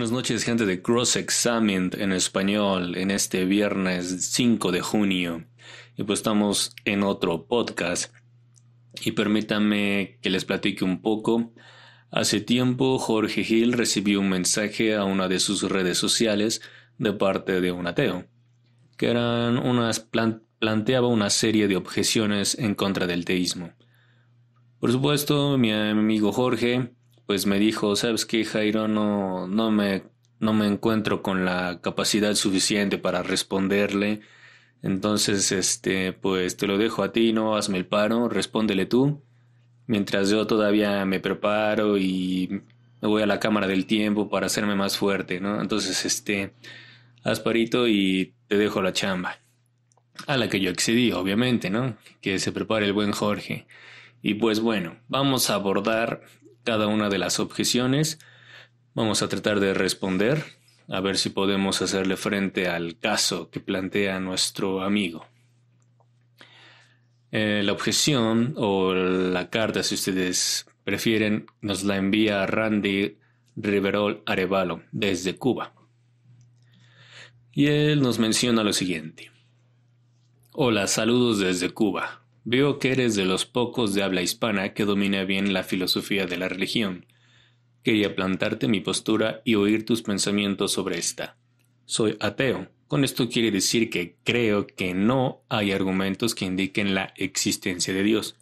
Buenas noches, gente de Cross Examined en español en este viernes 5 de junio. Y pues estamos en otro podcast. Y permítanme que les platique un poco. Hace tiempo Jorge Gil recibió un mensaje a una de sus redes sociales de parte de un ateo, que eran unas planteaba una serie de objeciones en contra del teísmo. Por supuesto, mi amigo Jorge pues me dijo, sabes que Jairo, no, no, me, no me encuentro con la capacidad suficiente para responderle. Entonces, este, pues te lo dejo a ti, ¿no? Hazme el paro, respóndele tú. Mientras yo todavía me preparo y me voy a la cámara del tiempo para hacerme más fuerte, ¿no? Entonces, este, haz parito y te dejo la chamba. A la que yo accedí, obviamente, ¿no? Que se prepare el buen Jorge. Y pues bueno, vamos a abordar cada una de las objeciones. Vamos a tratar de responder, a ver si podemos hacerle frente al caso que plantea nuestro amigo. Eh, la objeción o la carta, si ustedes prefieren, nos la envía Randy Riverol Arevalo desde Cuba. Y él nos menciona lo siguiente. Hola, saludos desde Cuba. Veo que eres de los pocos de habla hispana que domina bien la filosofía de la religión. Quería plantarte mi postura y oír tus pensamientos sobre esta. Soy ateo. Con esto quiere decir que creo que no hay argumentos que indiquen la existencia de Dios.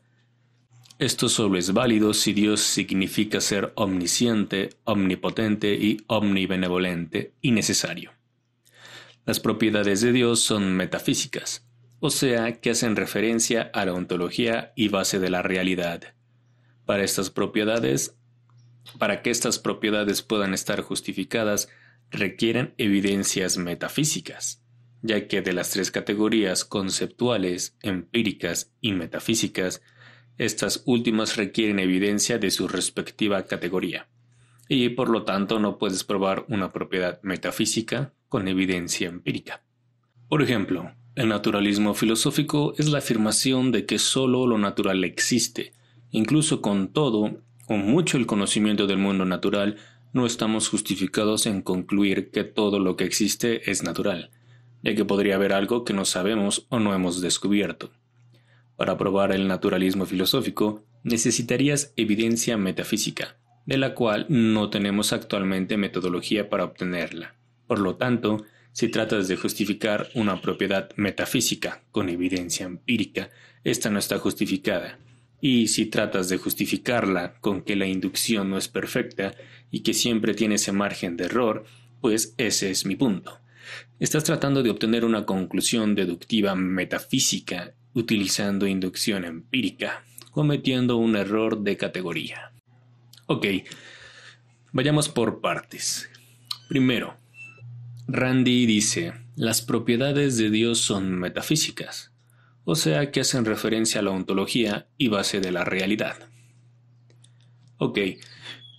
Esto solo es válido si Dios significa ser omnisciente, omnipotente y omnibenevolente y necesario. Las propiedades de Dios son metafísicas o sea que hacen referencia a la ontología y base de la realidad. Para estas propiedades, para que estas propiedades puedan estar justificadas, requieren evidencias metafísicas, ya que de las tres categorías conceptuales, empíricas y metafísicas, estas últimas requieren evidencia de su respectiva categoría, y por lo tanto no puedes probar una propiedad metafísica con evidencia empírica. Por ejemplo, el naturalismo filosófico es la afirmación de que sólo lo natural existe. Incluso con todo, o mucho el conocimiento del mundo natural, no estamos justificados en concluir que todo lo que existe es natural, ya que podría haber algo que no sabemos o no hemos descubierto. Para probar el naturalismo filosófico, necesitarías evidencia metafísica, de la cual no tenemos actualmente metodología para obtenerla. Por lo tanto, si tratas de justificar una propiedad metafísica con evidencia empírica, esta no está justificada. Y si tratas de justificarla con que la inducción no es perfecta y que siempre tiene ese margen de error, pues ese es mi punto. Estás tratando de obtener una conclusión deductiva metafísica utilizando inducción empírica, cometiendo un error de categoría. Ok, vayamos por partes. Primero, Randy dice, las propiedades de Dios son metafísicas, o sea que hacen referencia a la ontología y base de la realidad. Ok,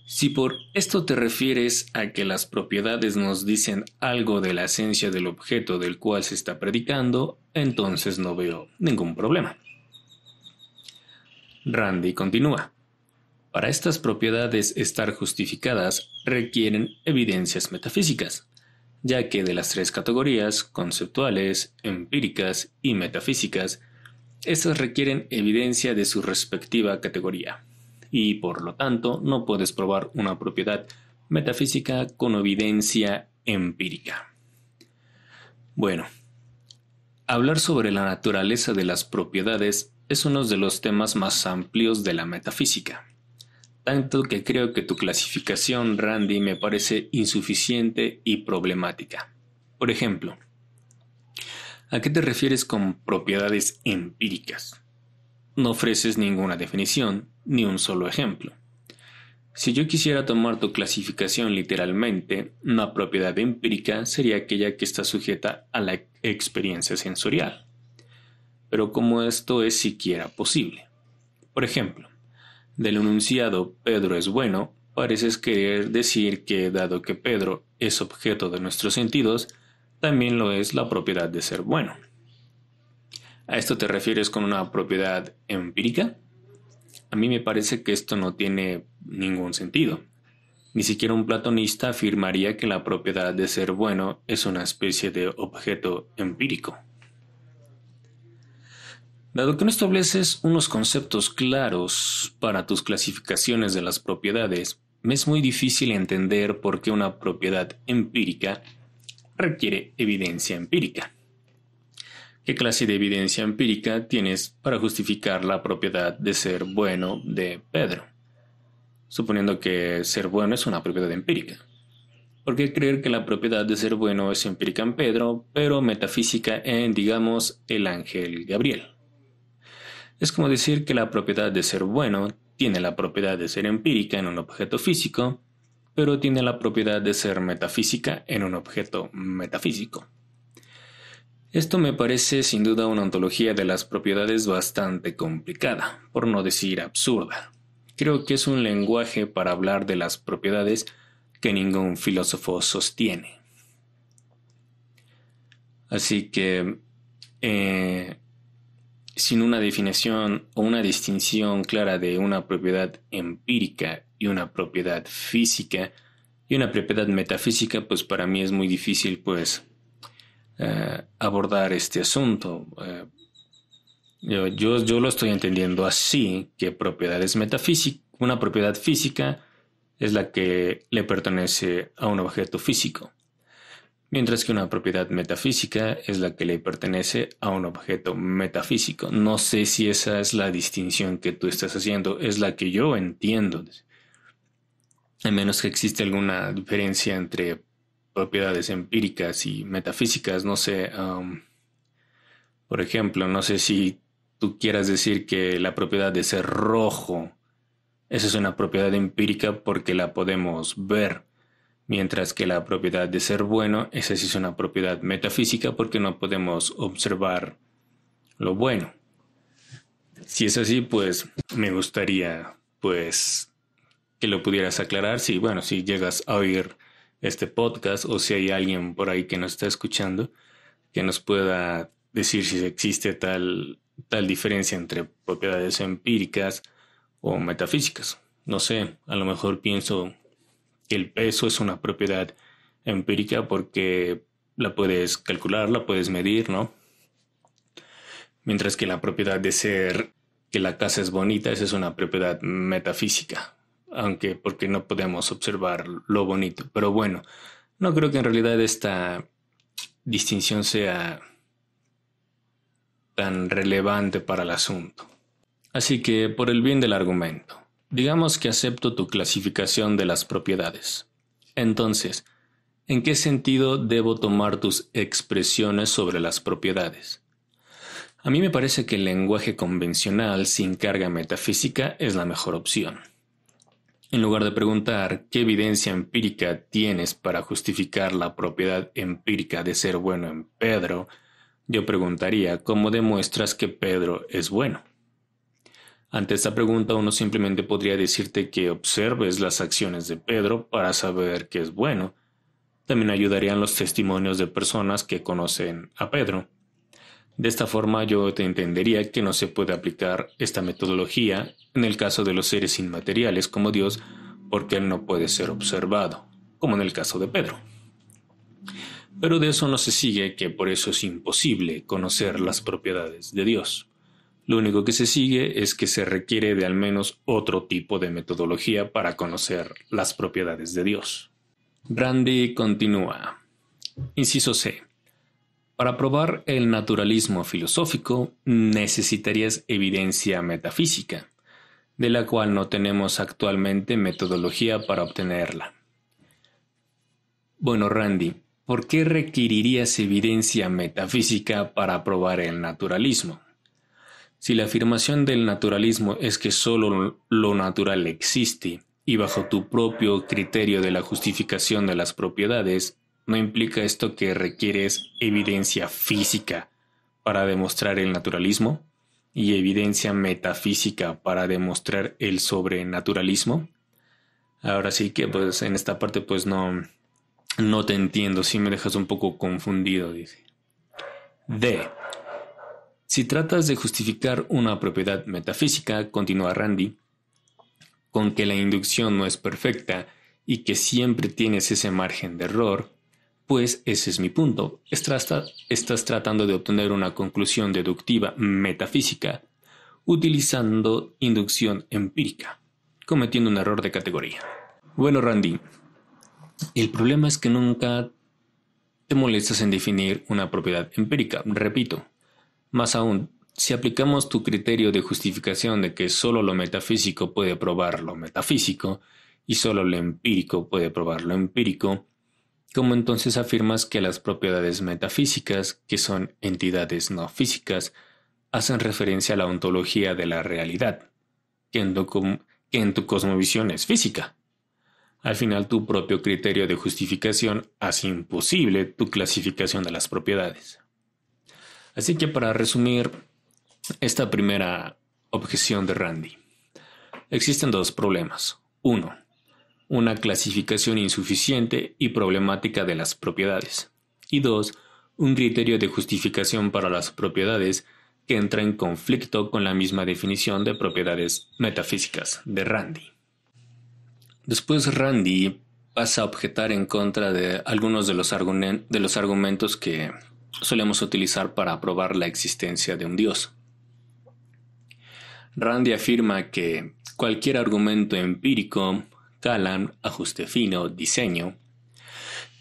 si por esto te refieres a que las propiedades nos dicen algo de la esencia del objeto del cual se está predicando, entonces no veo ningún problema. Randy continúa. Para estas propiedades estar justificadas requieren evidencias metafísicas ya que de las tres categorías, conceptuales, empíricas y metafísicas, estas requieren evidencia de su respectiva categoría, y por lo tanto no puedes probar una propiedad metafísica con evidencia empírica. Bueno, hablar sobre la naturaleza de las propiedades es uno de los temas más amplios de la metafísica tanto que creo que tu clasificación, Randy, me parece insuficiente y problemática. Por ejemplo, ¿a qué te refieres con propiedades empíricas? No ofreces ninguna definición, ni un solo ejemplo. Si yo quisiera tomar tu clasificación literalmente, una propiedad empírica sería aquella que está sujeta a la experiencia sensorial. Pero ¿cómo esto es siquiera posible? Por ejemplo, del enunciado Pedro es bueno, pareces querer decir que dado que Pedro es objeto de nuestros sentidos, también lo es la propiedad de ser bueno. ¿A esto te refieres con una propiedad empírica? A mí me parece que esto no tiene ningún sentido. Ni siquiera un platonista afirmaría que la propiedad de ser bueno es una especie de objeto empírico. Dado que no estableces unos conceptos claros para tus clasificaciones de las propiedades, me es muy difícil entender por qué una propiedad empírica requiere evidencia empírica. ¿Qué clase de evidencia empírica tienes para justificar la propiedad de ser bueno de Pedro? Suponiendo que ser bueno es una propiedad empírica. ¿Por qué creer que la propiedad de ser bueno es empírica en Pedro, pero metafísica en, digamos, el ángel Gabriel? Es como decir que la propiedad de ser bueno tiene la propiedad de ser empírica en un objeto físico, pero tiene la propiedad de ser metafísica en un objeto metafísico. Esto me parece sin duda una ontología de las propiedades bastante complicada, por no decir absurda. Creo que es un lenguaje para hablar de las propiedades que ningún filósofo sostiene. Así que eh, sin una definición o una distinción clara de una propiedad empírica y una propiedad física y una propiedad metafísica, pues para mí es muy difícil pues eh, abordar este asunto. Eh, yo, yo, lo estoy entendiendo así, que propiedades metafísicas, una propiedad física es la que le pertenece a un objeto físico mientras que una propiedad metafísica es la que le pertenece a un objeto metafísico. No sé si esa es la distinción que tú estás haciendo, es la que yo entiendo. A menos que existe alguna diferencia entre propiedades empíricas y metafísicas, no sé. Um, por ejemplo, no sé si tú quieras decir que la propiedad de ser rojo, es una propiedad empírica porque la podemos ver mientras que la propiedad de ser bueno, esa sí es una propiedad metafísica porque no podemos observar lo bueno. Si es así, pues me gustaría pues que lo pudieras aclarar si bueno, si llegas a oír este podcast o si hay alguien por ahí que nos está escuchando que nos pueda decir si existe tal tal diferencia entre propiedades empíricas o metafísicas. No sé, a lo mejor pienso el peso es una propiedad empírica porque la puedes calcular, la puedes medir, ¿no? Mientras que la propiedad de ser que la casa es bonita, esa es una propiedad metafísica, aunque porque no podemos observar lo bonito. Pero bueno, no creo que en realidad esta distinción sea tan relevante para el asunto. Así que, por el bien del argumento, Digamos que acepto tu clasificación de las propiedades. Entonces, ¿en qué sentido debo tomar tus expresiones sobre las propiedades? A mí me parece que el lenguaje convencional sin carga metafísica es la mejor opción. En lugar de preguntar qué evidencia empírica tienes para justificar la propiedad empírica de ser bueno en Pedro, yo preguntaría cómo demuestras que Pedro es bueno. Ante esta pregunta uno simplemente podría decirte que observes las acciones de Pedro para saber que es bueno. También ayudarían los testimonios de personas que conocen a Pedro. De esta forma yo te entendería que no se puede aplicar esta metodología en el caso de los seres inmateriales como Dios porque Él no puede ser observado, como en el caso de Pedro. Pero de eso no se sigue que por eso es imposible conocer las propiedades de Dios. Lo único que se sigue es que se requiere de al menos otro tipo de metodología para conocer las propiedades de Dios. Brandy continúa. Inciso C. Para probar el naturalismo filosófico necesitarías evidencia metafísica, de la cual no tenemos actualmente metodología para obtenerla. Bueno, Randy, ¿por qué requerirías evidencia metafísica para probar el naturalismo? Si la afirmación del naturalismo es que solo lo natural existe y bajo tu propio criterio de la justificación de las propiedades, ¿no implica esto que requieres evidencia física para demostrar el naturalismo y evidencia metafísica para demostrar el sobrenaturalismo? Ahora sí que pues en esta parte pues no no te entiendo, si me dejas un poco confundido, dice. D. Si tratas de justificar una propiedad metafísica, continúa Randy, con que la inducción no es perfecta y que siempre tienes ese margen de error, pues ese es mi punto. Estás, tratando de obtener una conclusión deductiva metafísica utilizando inducción empírica, cometiendo un error de categoría. Bueno, Randy, el problema es que nunca te molestas en definir una propiedad empírica. Repito, más aún, si aplicamos tu criterio de justificación de que solo lo metafísico puede probar lo metafísico y solo lo empírico puede probar lo empírico, ¿cómo entonces afirmas que las propiedades metafísicas, que son entidades no físicas, hacen referencia a la ontología de la realidad, que en tu, cosmovisión es física? Al final tu propio criterio de justificación hace imposible tu clasificación de las propiedades. Así que para resumir esta primera objeción de Randy, existen dos problemas. Uno, una clasificación insuficiente y problemática de las propiedades. Y dos, un criterio de justificación para las propiedades que entra en conflicto con la misma definición de propiedades metafísicas de Randy. Después Randy pasa a objetar en contra de algunos de los, argumentos que solemos utilizar para probar la existencia de un Dios. Randy afirma que cualquier argumento empírico, Calan, ajuste fino, diseño,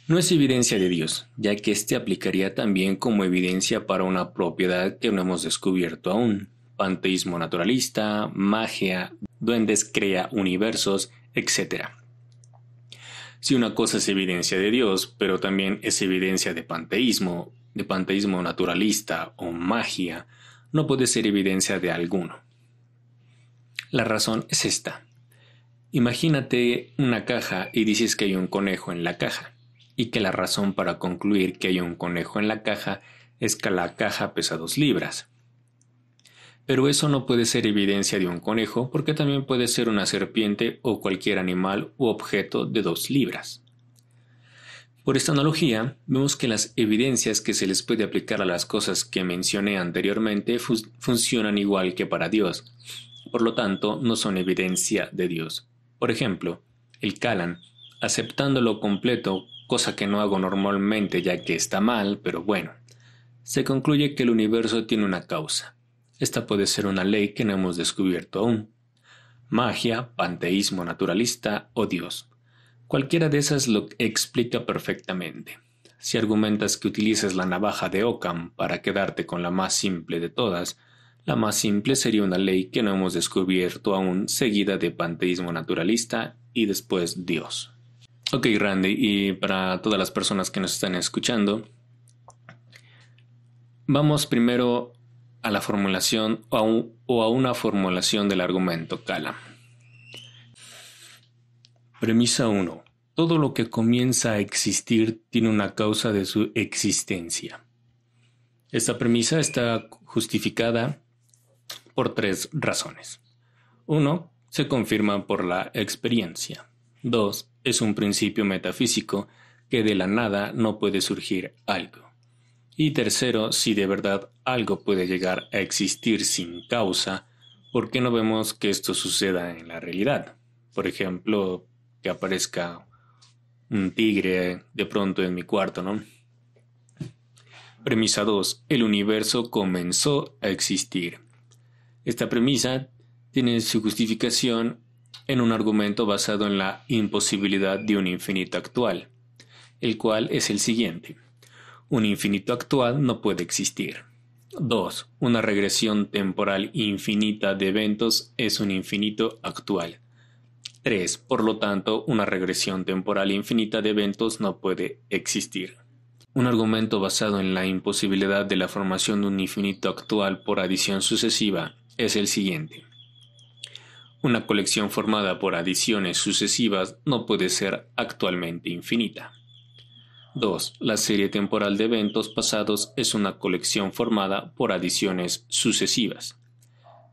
no es evidencia de Dios, ya que éste aplicaría también como evidencia para una propiedad que no hemos descubierto aún, panteísmo naturalista, magia, duendes crea universos, etc. Si una cosa es evidencia de Dios, pero también es evidencia de panteísmo, de panteísmo naturalista o magia, no puede ser evidencia de alguno. La razón es esta. Imagínate una caja y dices que hay un conejo en la caja, y que la razón para concluir que hay un conejo en la caja es que la caja pesa dos libras. Pero eso no puede ser evidencia de un conejo porque también puede ser una serpiente o cualquier animal u objeto de dos libras. Por esta analogía, vemos que las evidencias que se les puede aplicar a las cosas que mencioné anteriormente funcionan igual que para Dios, por lo tanto no son evidencia de Dios. Por ejemplo, el Calan, aceptándolo completo, cosa que no hago normalmente ya que está mal, pero bueno, se concluye que el universo tiene una causa. Esta puede ser una ley que no hemos descubierto aún. Magia, panteísmo naturalista o Dios. Cualquiera de esas lo explica perfectamente. Si argumentas que utilizas la navaja de Occam para quedarte con la más simple de todas, la más simple sería una ley que no hemos descubierto aún, seguida de panteísmo naturalista y después Dios. Ok, Randy, y para todas las personas que nos están escuchando, vamos primero a la formulación o a, una formulación del argumento Cala. Premisa 1. Todo lo que comienza a existir tiene una causa de su existencia. Esta premisa está justificada por tres razones. 1. Se confirma por la experiencia. 2. Es un principio metafísico que de la nada no puede surgir algo. Y tercero, si de verdad algo puede llegar a existir sin causa, ¿por qué no vemos que esto suceda en la realidad? Por ejemplo, que aparezca un tigre de pronto en mi cuarto, ¿no? Premisa 2. El universo comenzó a existir. Esta premisa tiene su justificación en un argumento basado en la imposibilidad de un infinito actual, el cual es el siguiente. Un infinito actual no puede existir. 2. Una regresión temporal infinita de eventos es un infinito actual. 3. Por lo tanto, una regresión temporal infinita de eventos no puede existir. Un argumento basado en la imposibilidad de la formación de un infinito actual por adición sucesiva es el siguiente. Una colección formada por adiciones sucesivas no puede ser actualmente infinita. 2. La serie temporal de eventos pasados es una colección formada por adiciones sucesivas.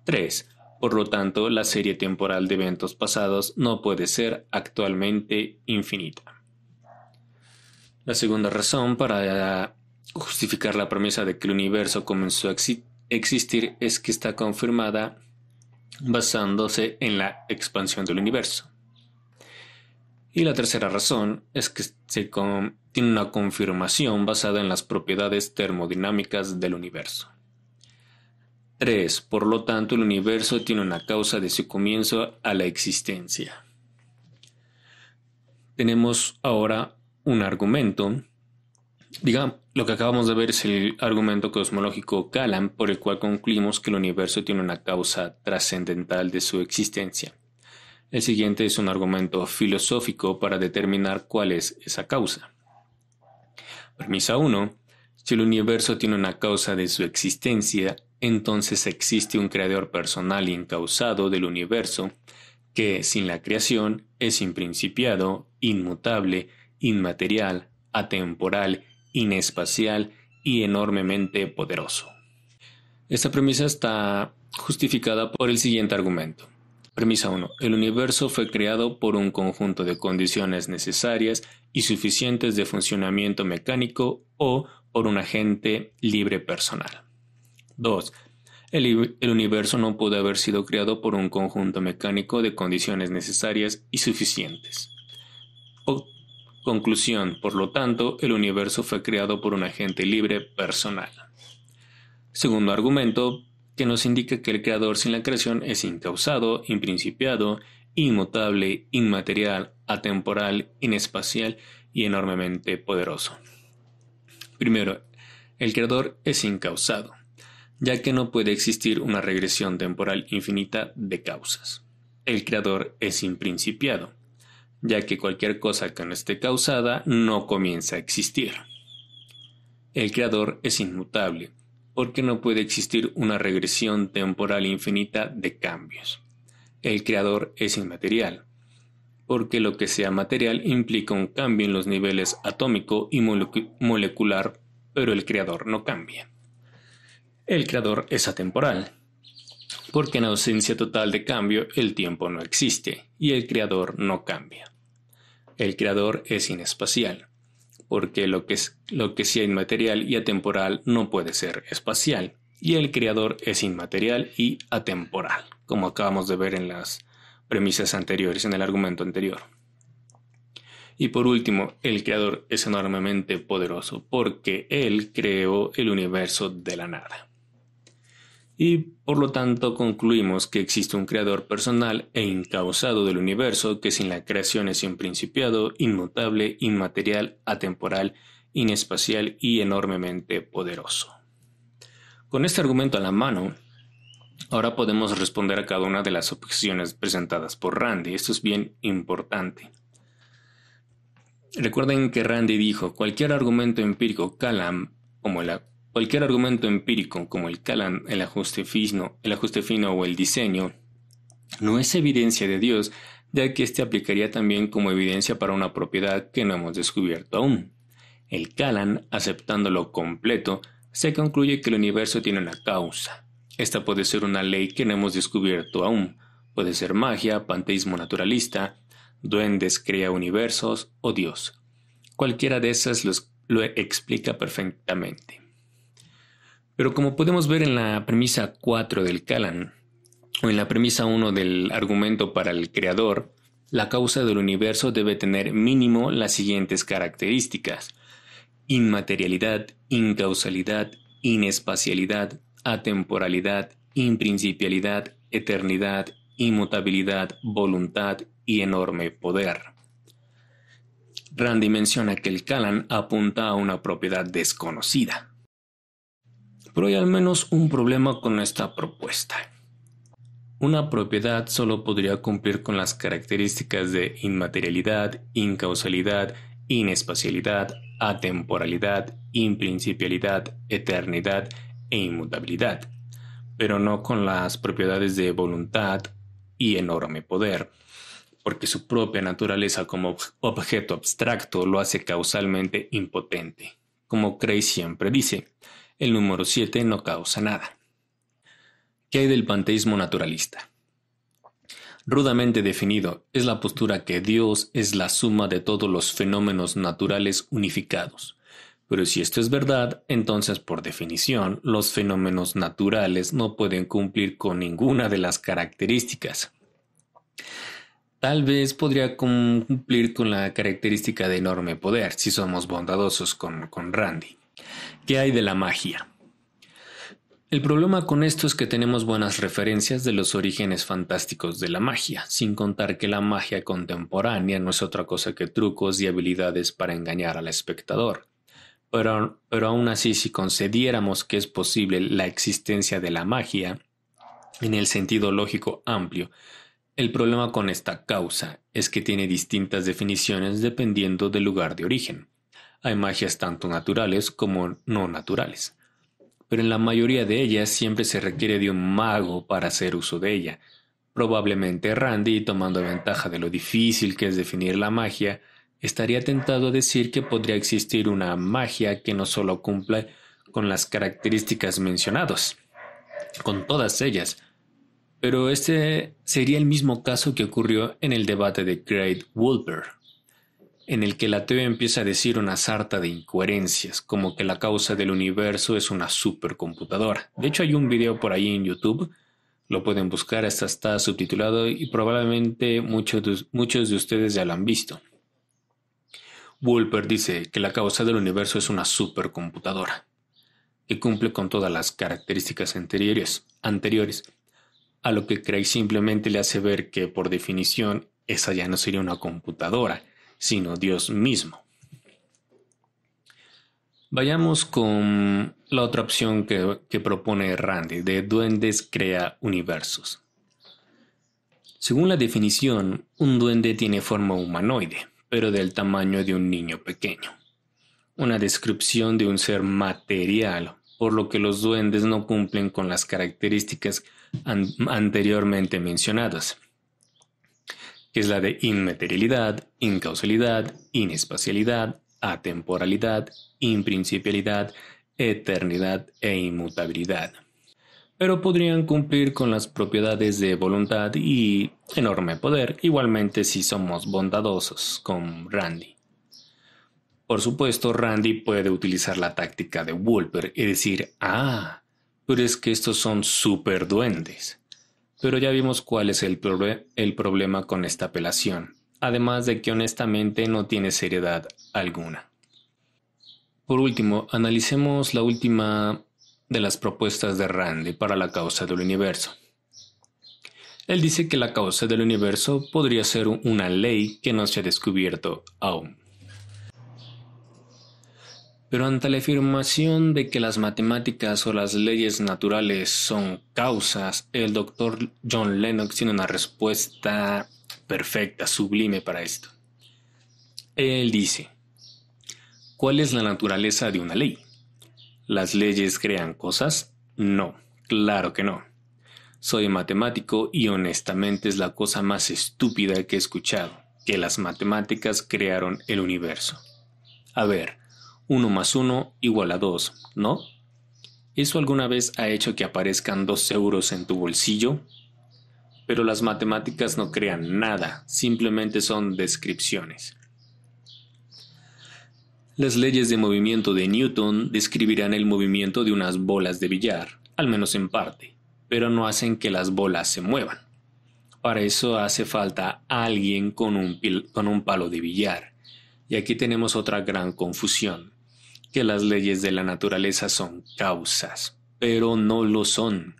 3. Por lo tanto, la serie temporal de eventos pasados no puede ser actualmente infinita. La segunda razón para justificar la promesa de que el universo comenzó a existir es que está confirmada basándose en la expansión del universo. Y la tercera razón es que se tiene una confirmación basada en las propiedades termodinámicas del universo. 3. Por lo tanto, el universo tiene una causa de su comienzo a la existencia. Tenemos ahora un argumento. Digamos, lo que acabamos de ver es el argumento cosmológico Kalam, por el cual concluimos que el universo tiene una causa trascendental de su existencia. El siguiente es un argumento filosófico para determinar cuál es esa causa. Premisa 1. Si el universo tiene una causa de su existencia, entonces existe un creador personal incausado del universo que, sin la creación, es imprincipiado, inmutable, inmaterial, atemporal, inespacial y enormemente poderoso. Esta premisa está justificada por el siguiente argumento. Premisa 1. El universo fue creado por un conjunto de condiciones necesarias y suficientes de funcionamiento mecánico o por un agente libre personal. 2. El, universo no puede haber sido creado por un conjunto mecánico de condiciones necesarias y suficientes. conclusión, por lo tanto, el universo fue creado por un agente libre personal. Segundo argumento, que nos indica que el creador sin la creación es incausado, imprincipiado, inmutable, inmaterial, atemporal, inespacial y enormemente poderoso. Primero, el creador es incausado, ya que no puede existir una regresión temporal infinita de causas. El creador es imprincipiado, ya que cualquier cosa que no esté causada no comienza a existir. El creador es inmutable, porque no puede existir una regresión temporal infinita de cambios. El creador es inmaterial, porque lo que sea material implica un cambio en los niveles atómico y molecular, pero el creador no cambia. El creador es atemporal, porque en ausencia total de cambio el tiempo no existe y el creador no cambia. El creador es inespacial, porque lo que, es, lo que sea inmaterial y atemporal no puede ser espacial, y el creador es inmaterial y atemporal, como acabamos de ver en las premisas anteriores, en el argumento anterior. Y por último, el creador es enormemente poderoso, porque él creó el universo de la nada y por lo tanto concluimos que existe un creador personal e incausado del universo que sin la creación es imprincipiado, inmutable, inmaterial, atemporal, inespacial y enormemente poderoso. Con este argumento a la mano, ahora podemos responder a cada una de las objeciones presentadas por Randy. Esto es bien importante. Recuerden que Randy dijo, cualquier argumento empírico Calam, como el Cualquier argumento empírico, como el Calan, el ajuste, fino, el ajuste fino o el diseño, no es evidencia de Dios, ya que éste aplicaría también como evidencia para una propiedad que no hemos descubierto aún. El Calan, aceptándolo completo, se concluye que el universo tiene una causa. Esta puede ser una ley que no hemos descubierto aún. Puede ser magia, panteísmo naturalista, duendes crea universos o Dios. Cualquiera de esas lo explica perfectamente. Pero como podemos ver en la premisa 4 del Calan, o en la premisa 1 del argumento para el creador, la causa del universo debe tener mínimo las siguientes características. Inmaterialidad, incausalidad, inespacialidad, atemporalidad, imprincipialidad, eternidad, inmutabilidad, voluntad y enorme poder. Randy menciona que el Calan apunta a una propiedad desconocida. Pero hay al menos un problema con esta propuesta. Una propiedad solo podría cumplir con las características de inmaterialidad, incausalidad, inespacialidad, atemporalidad, imprincipialidad, eternidad e inmutabilidad, pero no con las propiedades de voluntad y enorme poder, porque su propia naturaleza como objeto abstracto lo hace causalmente impotente, como Cray siempre dice. El número 7 no causa nada. ¿Qué hay del panteísmo naturalista? Rudamente definido, es la postura que Dios es la suma de todos los fenómenos naturales unificados. Pero si esto es verdad, entonces por definición los fenómenos naturales no pueden cumplir con ninguna de las características. tal vez podría cumplir con la característica de enorme poder si somos bondadosos con, con Randy. ¿Qué hay de la magia? El problema con esto es que tenemos buenas referencias de los orígenes fantásticos de la magia, sin contar que la magia contemporánea no es otra cosa que trucos y habilidades para engañar al espectador. Pero, pero aún así, si concediéramos que es posible la existencia de la magia, en el sentido lógico amplio, el problema con esta causa es que tiene distintas definiciones dependiendo del lugar de origen. Hay magias tanto naturales como no naturales pero en la mayoría de ellas siempre se requiere de un mago para hacer uso de ella. Probablemente Randy, tomando ventaja de lo difícil que es definir la magia, estaría tentado a decir que podría existir una magia que no solo cumpla con las características mencionadas, con todas ellas, pero este sería el mismo caso que ocurrió en el debate de Great Wolper en el que la TV empieza a decir una sarta de incoherencias, como que la causa del universo es una supercomputadora. De hecho, hay un video por ahí en YouTube, lo pueden buscar, hasta está subtitulado y probablemente muchos de, muchos de ustedes ya lo han visto. Wolper dice que la causa del universo es una supercomputadora, que cumple con todas las características anteriores, anteriores, a lo que Craig simplemente le hace ver que, por definición, esa ya no sería una computadora, sino Dios mismo. Vayamos con la otra opción que, propone Randy, de duendes crea universos. Según la definición, un duende tiene forma humanoide, pero del tamaño de un niño pequeño. Una descripción de un ser material, por lo que los duendes no cumplen con las características anteriormente mencionadas que es la de inmaterialidad, incausalidad, inespacialidad, atemporalidad, imprincipialidad, eternidad e inmutabilidad. Pero podrían cumplir con las propiedades de voluntad y enorme poder, igualmente si somos bondadosos con Randy. Por supuesto, Randy puede utilizar la táctica de Wolper y decir, ah, pero es que estos son super duendes. Pero ya vimos cuál es el, el problema con esta apelación, además de que honestamente no tiene seriedad alguna. Por último, analicemos la última de las propuestas de Randy para la causa del universo. Él dice que la causa del universo podría ser una ley que no se ha descubierto aún. Pero ante la afirmación de que las matemáticas o las leyes naturales son causas, el doctor John Lennox tiene una respuesta perfecta, sublime para esto. Él dice, ¿cuál es la naturaleza de una ley? ¿Las leyes crean cosas? No, claro que no. Soy matemático y honestamente es la cosa más estúpida que he escuchado, que las matemáticas crearon el universo. A ver, 1 más 1 igual a 2, ¿no? ¿Eso alguna vez ha hecho que aparezcan 2 euros en tu bolsillo? Pero las matemáticas no crean nada, simplemente son descripciones. Las leyes de movimiento de Newton describirán el movimiento de unas bolas de billar, al menos en parte, pero no hacen que las bolas se muevan. Para eso hace falta alguien con un, con un palo de billar. Y aquí tenemos otra gran confusión que las leyes de la naturaleza son causas, pero no lo son.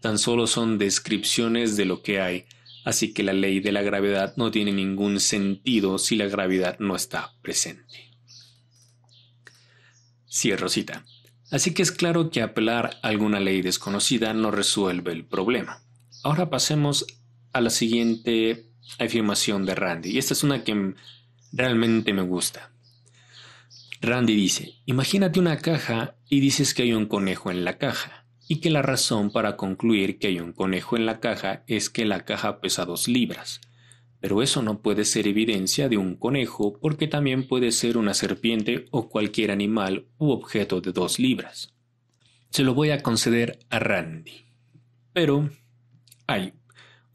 Tan solo son descripciones de lo que hay, así que la ley de la gravedad no tiene ningún sentido si la gravedad no está presente. Cierro cita. Así que es claro que apelar a alguna ley desconocida no resuelve el problema. Ahora pasemos a la siguiente afirmación de Randy, y esta es una que realmente me gusta. Randy dice, imagínate una caja y dices que hay un conejo en la caja, y que la razón para concluir que hay un conejo en la caja es que la caja pesa dos libras. Pero eso no puede ser evidencia de un conejo porque también puede ser una serpiente o cualquier animal u objeto de dos libras. Se lo voy a conceder a Randy. Pero hay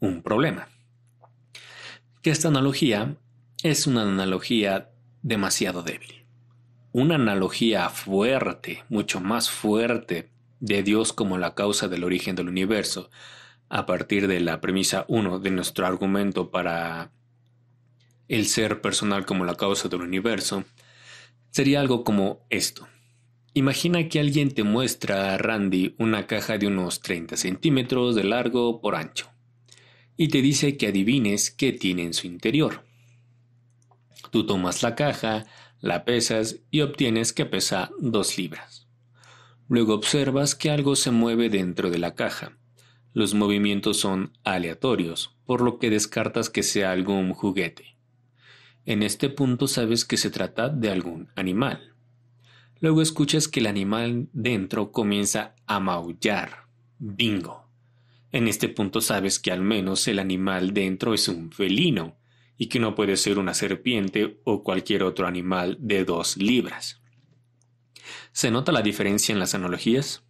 un problema. Que esta analogía es una analogía demasiado débil una analogía fuerte, mucho más fuerte, de Dios como la causa del origen del universo, a partir de la premisa 1 de nuestro argumento para el ser personal como la causa del universo, sería algo como esto. Imagina que alguien te muestra a Randy una caja de unos 30 centímetros de largo por ancho y te dice que adivines qué tiene en su interior. Tú tomas la caja, la pesas y obtienes que pesa 2 libras. Luego observas que algo se mueve dentro de la caja. Los movimientos son aleatorios, por lo que descartas que sea algún juguete. En este punto sabes que se trata de algún animal. Luego escuchas que el animal dentro comienza a maullar. Bingo. En este punto sabes que al menos el animal dentro es un felino y que no puede ser una serpiente o cualquier otro animal de dos libras. ¿Se nota la diferencia en las analogías?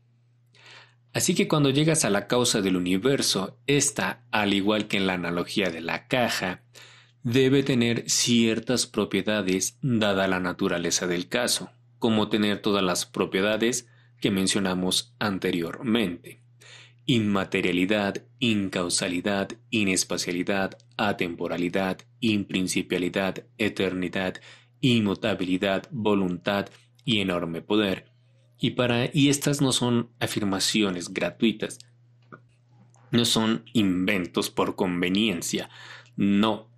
Así que cuando llegas a la causa del universo, esta, al igual que en la analogía de la caja, debe tener ciertas propiedades dada la naturaleza del caso, como tener todas las propiedades que mencionamos anteriormente. Inmaterialidad, incausalidad, inespacialidad, atemporalidad, imprincipialidad, eternidad, inmutabilidad, voluntad y enorme poder y, para, y estas no son afirmaciones gratuitas, no son inventos por conveniencia, no.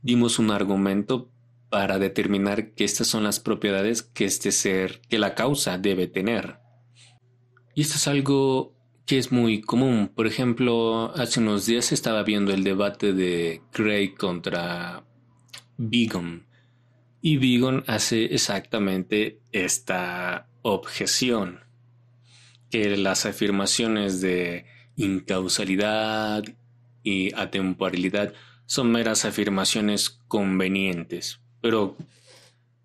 Dimos un argumento para determinar que estas son las propiedades que este ser, que la causa debe tener. Y esto es algo que es muy común. Por ejemplo, hace unos días estaba viendo el debate de Craig contra Begon. Y Begon hace exactamente esta objeción, que las afirmaciones de incausalidad y atemporalidad son meras afirmaciones convenientes, pero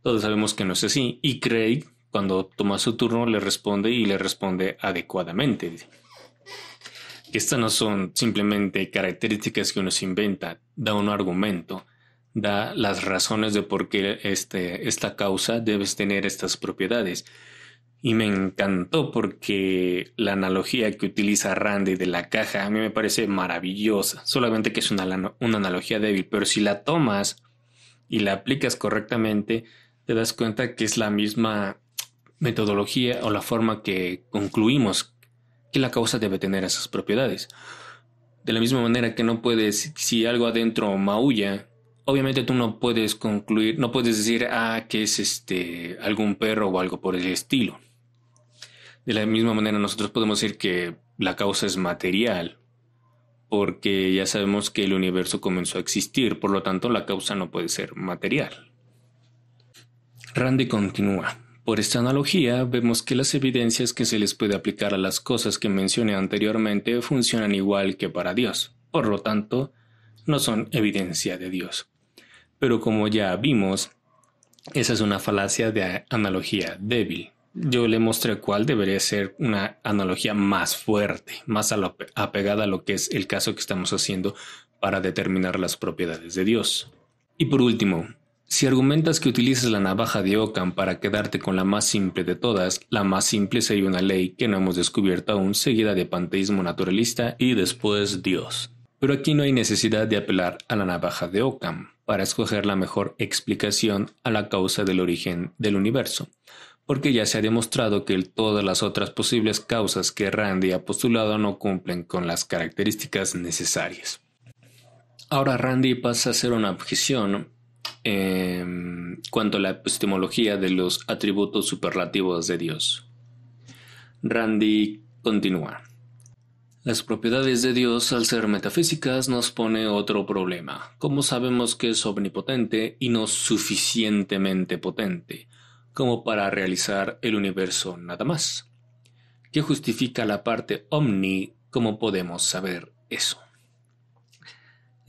todos sabemos que no es así, y Craig, cuando toma su turno, le responde y le responde adecuadamente. Estas no son simplemente características que uno se inventa, da un argumento, da las razones de por qué este, esta causa debes tener estas propiedades. Y me encantó porque la analogía que utiliza Randy de la caja a mí me parece maravillosa. Solamente que es una, una analogía débil, pero si la tomas y la aplicas correctamente, te das cuenta que es la misma metodología o la forma que concluimos que la causa debe tener esas propiedades. De la misma manera que no puedes, si algo adentro maulla, obviamente tú no puedes concluir, no puedes decir, ah, que es este, algún perro o algo por el estilo. De la misma manera nosotros podemos decir que la causa es material, porque ya sabemos que el universo comenzó a existir, por lo tanto la causa no puede ser material. Randy continúa. Por esta analogía, vemos que las evidencias que se les puede aplicar a las cosas que mencioné anteriormente funcionan igual que para Dios, por lo tanto, no son evidencia de Dios. Pero como ya vimos, esa es una falacia de analogía débil yo le mostré cuál debería ser una analogía más fuerte, más apegada a lo que es el caso que estamos haciendo para determinar las propiedades de Dios. Y por último, si argumentas que utilizas la navaja de Ockham para quedarte con la más simple de todas, la más simple sería una ley que no hemos descubierto aún, seguida de panteísmo naturalista y después Dios. Pero aquí no hay necesidad de apelar a la navaja de Ockham para escoger la mejor explicación a la causa del origen del universo porque ya se ha demostrado que todas las otras posibles causas que Randy ha postulado no cumplen con las características necesarias. Ahora Randy pasa a hacer una objeción en cuanto a la epistemología de los atributos superlativos de Dios. Randy continúa. Las propiedades de Dios, al ser metafísicas, nos pone otro problema. ¿Cómo sabemos que es omnipotente y no suficientemente potente? como para realizar el universo nada más. ¿Qué justifica la parte omni? ¿Cómo podemos saber eso?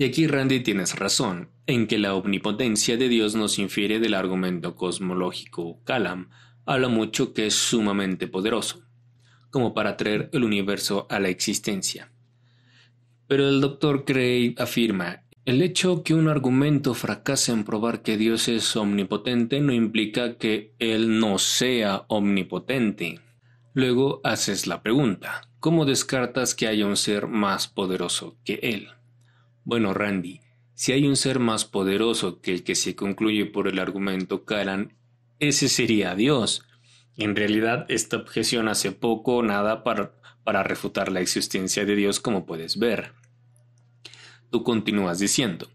Y aquí Randy tienes razón, en que la omnipotencia de Dios nos infiere del argumento cosmológico Calam, habla mucho que es sumamente poderoso, como para traer el universo a la existencia. Pero el doctor Cray afirma, el hecho que un argumento fracase en probar que Dios es omnipotente no implica que Él no sea omnipotente. Luego haces la pregunta, ¿cómo descartas que haya un ser más poderoso que Él? Bueno, Randy, Si hay un ser más poderoso que el que se concluye por el argumento Karan, ese sería Dios. En realidad, esta objeción hace poco o nada para, para refutar la existencia de Dios como puedes ver. Tú continúas diciendo,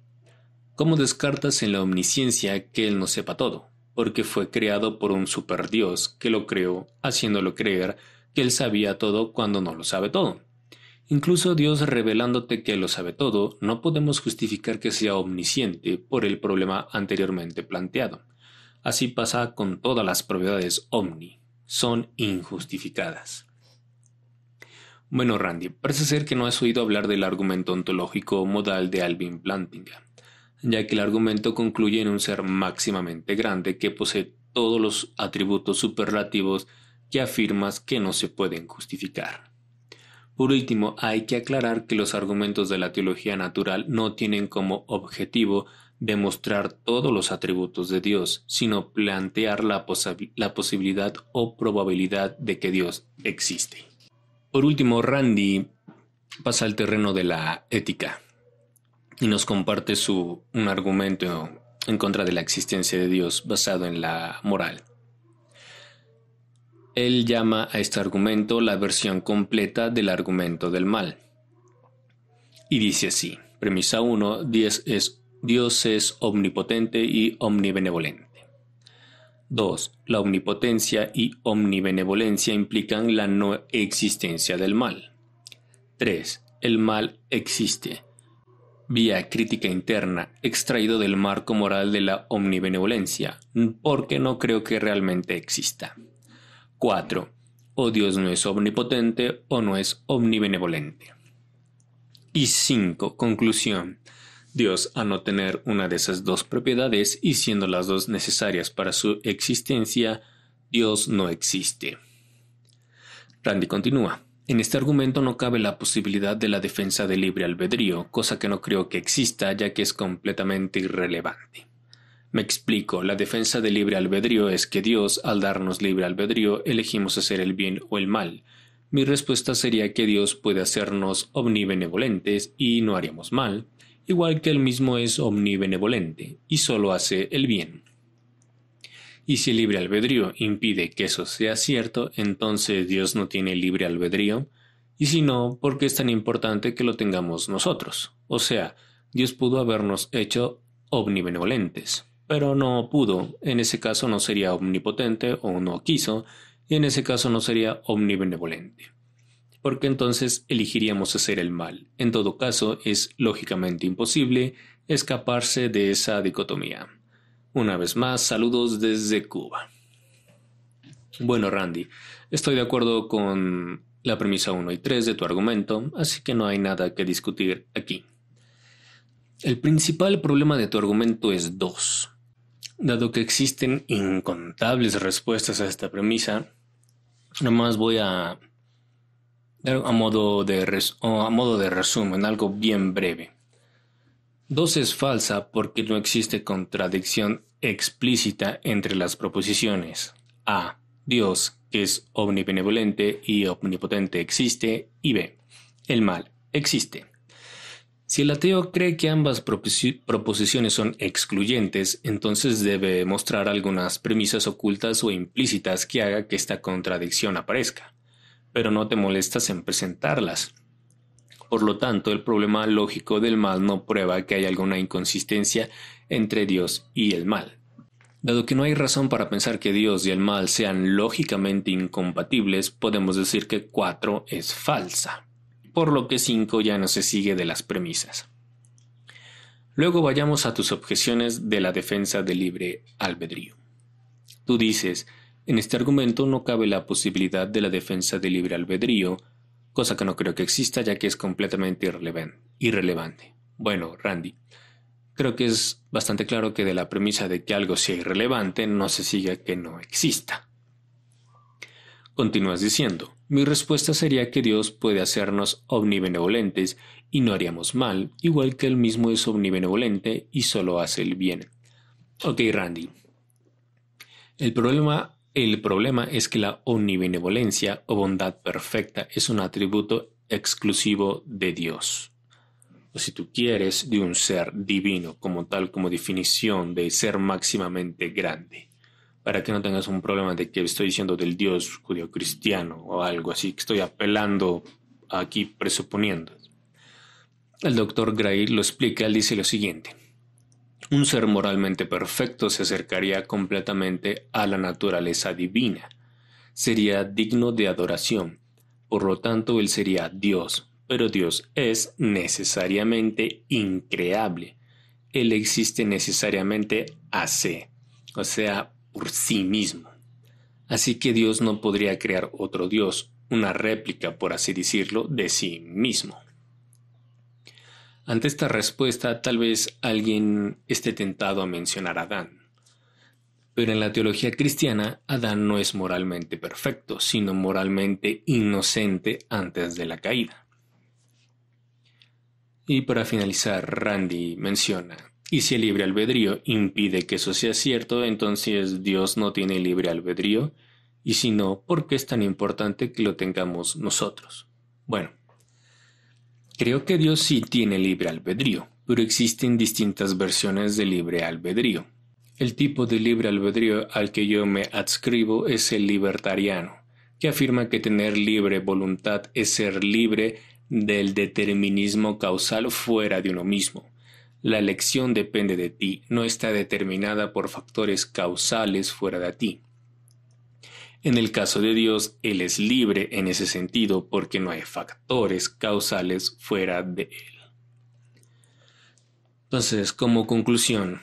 ¿cómo descartas en la omnisciencia que Él no sepa todo? Porque fue creado por un superdios que lo creó, haciéndolo creer que Él sabía todo cuando no lo sabe todo. Incluso Dios revelándote que lo sabe todo, no podemos justificar que sea omnisciente por el problema anteriormente planteado. Así pasa con todas las propiedades omni, son injustificadas. Bueno, Randy, parece ser que no has oído hablar del argumento ontológico modal de Alvin Plantinga, ya que el argumento concluye en un ser máximamente grande que posee todos los atributos superlativos que afirmas que no se pueden justificar. Por último, hay que aclarar que los argumentos de la teología natural no tienen como objetivo demostrar todos los atributos de Dios, sino plantear la, posibilidad o probabilidad de que Dios existe. Por último, Randy pasa al terreno de la ética y nos comparte su, un argumento en contra de la existencia de Dios basado en la moral. Él llama a este argumento la versión completa del argumento del mal. Y dice así, premisa 1, Dios es, Dios es omnipotente y omnibenevolente. 2. La omnipotencia y omnibenevolencia implican la no existencia del mal. 3. El mal existe. Vía crítica interna, extraído del marco moral de la omnibenevolencia, porque no creo que realmente exista. 4. O Dios no es omnipotente o no es omnibenevolente. Y 5. Conclusión. Dios, a no tener una de esas dos propiedades y siendo las dos necesarias para su existencia, Dios no existe. Randy continúa. En este argumento no cabe la posibilidad de la defensa del libre albedrío, cosa que no creo que exista ya que es completamente irrelevante. Me explico, la defensa del libre albedrío es que Dios, al darnos libre albedrío, elegimos hacer el bien o el mal. Mi respuesta sería que Dios puede hacernos omnibenevolentes y no haríamos mal, igual que Él mismo es omnibenevolente y solo hace el bien. Y si el libre albedrío impide que eso sea cierto, entonces Dios no tiene libre albedrío, y si no, ¿por qué es tan importante que lo tengamos nosotros? O sea, Dios pudo habernos hecho omnibenevolentes pero no pudo, en ese caso no sería omnipotente o no quiso, y en ese caso no sería omnibenevolente. Porque entonces elegiríamos hacer el mal. En todo caso, es lógicamente imposible escaparse de esa dicotomía. Una vez más, saludos desde Cuba. Bueno, Randy, estoy de acuerdo con la premisa 1 y 3 de tu argumento, así que no hay nada que discutir aquí. El principal problema de tu argumento es 2. Dado que existen incontables respuestas a esta premisa, nomás voy a dar a modo de, a modo de resumen, algo bien breve. Dos es falsa porque no existe contradicción explícita entre las proposiciones. A. Dios, que es omnibenevolente y omnipotente, existe. Y B. El mal existe. Si el ateo cree que ambas proposiciones son excluyentes, entonces debe mostrar algunas premisas ocultas o implícitas que haga que esta contradicción aparezca, pero no te molestas en presentarlas. Por lo tanto, el problema lógico del mal no prueba que hay alguna inconsistencia entre Dios y el mal. Dado que no hay razón para pensar que Dios y el mal sean lógicamente incompatibles, podemos decir que 4 es falsa por lo que 5 ya no se sigue de las premisas. Luego vayamos a tus objeciones de la defensa del libre albedrío. Tú dices, en este argumento no cabe la posibilidad de la defensa del libre albedrío, cosa que no creo que exista ya que es completamente irrelevante. Bueno, Randy, creo que es bastante claro que de la premisa de que algo sea irrelevante no se sigue que no exista. Continúas diciendo, mi respuesta sería que Dios puede hacernos omnibenevolentes y no haríamos mal, igual que Él mismo es omnibenevolente y solo hace el bien. Ok, Randy. El problema, el problema es que la omnibenevolencia o bondad perfecta es un atributo exclusivo de Dios. o si tú quieres, de un ser divino como tal, como definición de ser máximamente grande. Para que no tengas un problema de que estoy diciendo del Dios judío cristiano o algo así, que estoy apelando aquí presuponiendo. El doctor Gray lo explica, él dice lo siguiente. Un ser moralmente perfecto se acercaría completamente a la naturaleza divina. Sería digno de adoración. Por lo tanto, él sería Dios, pero Dios es necesariamente increable. Él existe necesariamente a sí, o sea, por sí mismo. Así que Dios no podría crear otro Dios, una réplica, por así decirlo, de sí mismo. Ante esta respuesta, tal vez alguien esté tentado a mencionar a Adán. Pero en la teología cristiana, Adán no es moralmente perfecto, sino moralmente inocente antes de la caída. Y para finalizar, Randy menciona, y si el libre albedrío impide que eso sea cierto, entonces Dios no tiene libre albedrío, y si no, ¿por qué es tan importante que lo tengamos nosotros? Bueno, Creo que Dios sí tiene libre albedrío, pero existen distintas versiones de libre albedrío. El tipo de libre albedrío al que yo me adscribo es el libertariano, que afirma que tener libre voluntad es ser libre del determinismo causal fuera de uno mismo. La elección depende de ti, no está determinada por factores causales fuera de ti. En el caso de Dios, Él es libre en ese sentido porque no hay factores causales fuera de Él. Entonces, como conclusión,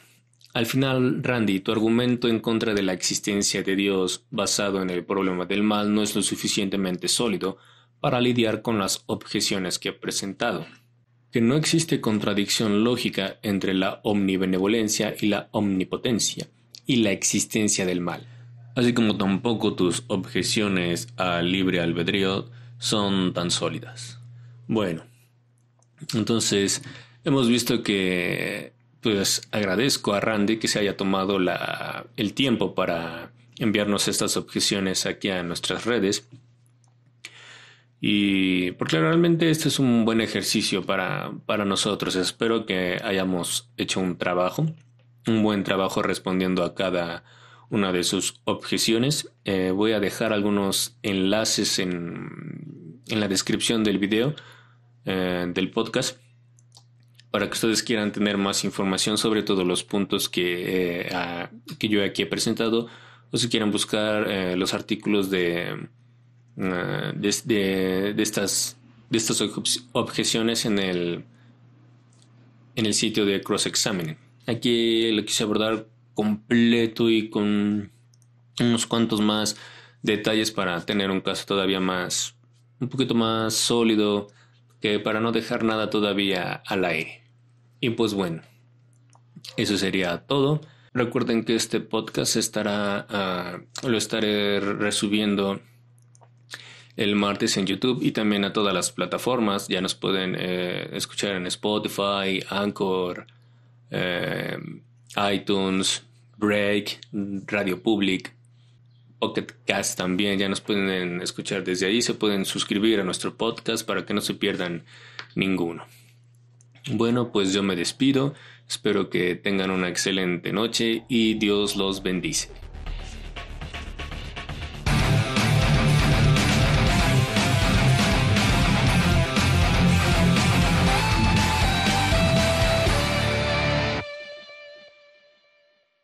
al final, Randy, tu argumento en contra de la existencia de Dios basado en el problema del mal no es lo suficientemente sólido para lidiar con las objeciones que he presentado. Que no existe contradicción lógica entre la omnibenevolencia y la omnipotencia y la existencia del mal así como tampoco tus objeciones al libre albedrío son tan sólidas. Bueno, entonces hemos visto que pues agradezco a Randy que se haya tomado la, el tiempo para enviarnos estas objeciones aquí a nuestras redes. Y porque realmente este es un buen ejercicio para, para nosotros. Espero que hayamos hecho un trabajo, un buen trabajo respondiendo a cada una de sus objeciones. Eh, voy a dejar algunos enlaces en, en la descripción del video eh, del podcast para que ustedes quieran tener más información sobre todos los puntos que, eh, que yo aquí he presentado o si quieren buscar los artículos de, de, de, estas, de estas objeciones en el, en el sitio de Cross Examining. Aquí lo quise abordar completo y con unos cuantos más detalles para tener un caso todavía más, un poquito más sólido, que para no dejar nada todavía al aire. Y pues bueno, eso sería todo. Recuerden que este podcast estará, ah, lo estaré resubiendo el martes en YouTube y también a todas las plataformas. Ya nos pueden eh, escuchar en Spotify, Anchor, eh, iTunes, Break, Radio Public, Pocket Cast también, ya nos pueden escuchar desde ahí, se pueden suscribir a nuestro podcast para que no se pierdan ninguno. Bueno, pues yo me despido, espero que tengan una excelente noche y Dios los bendice.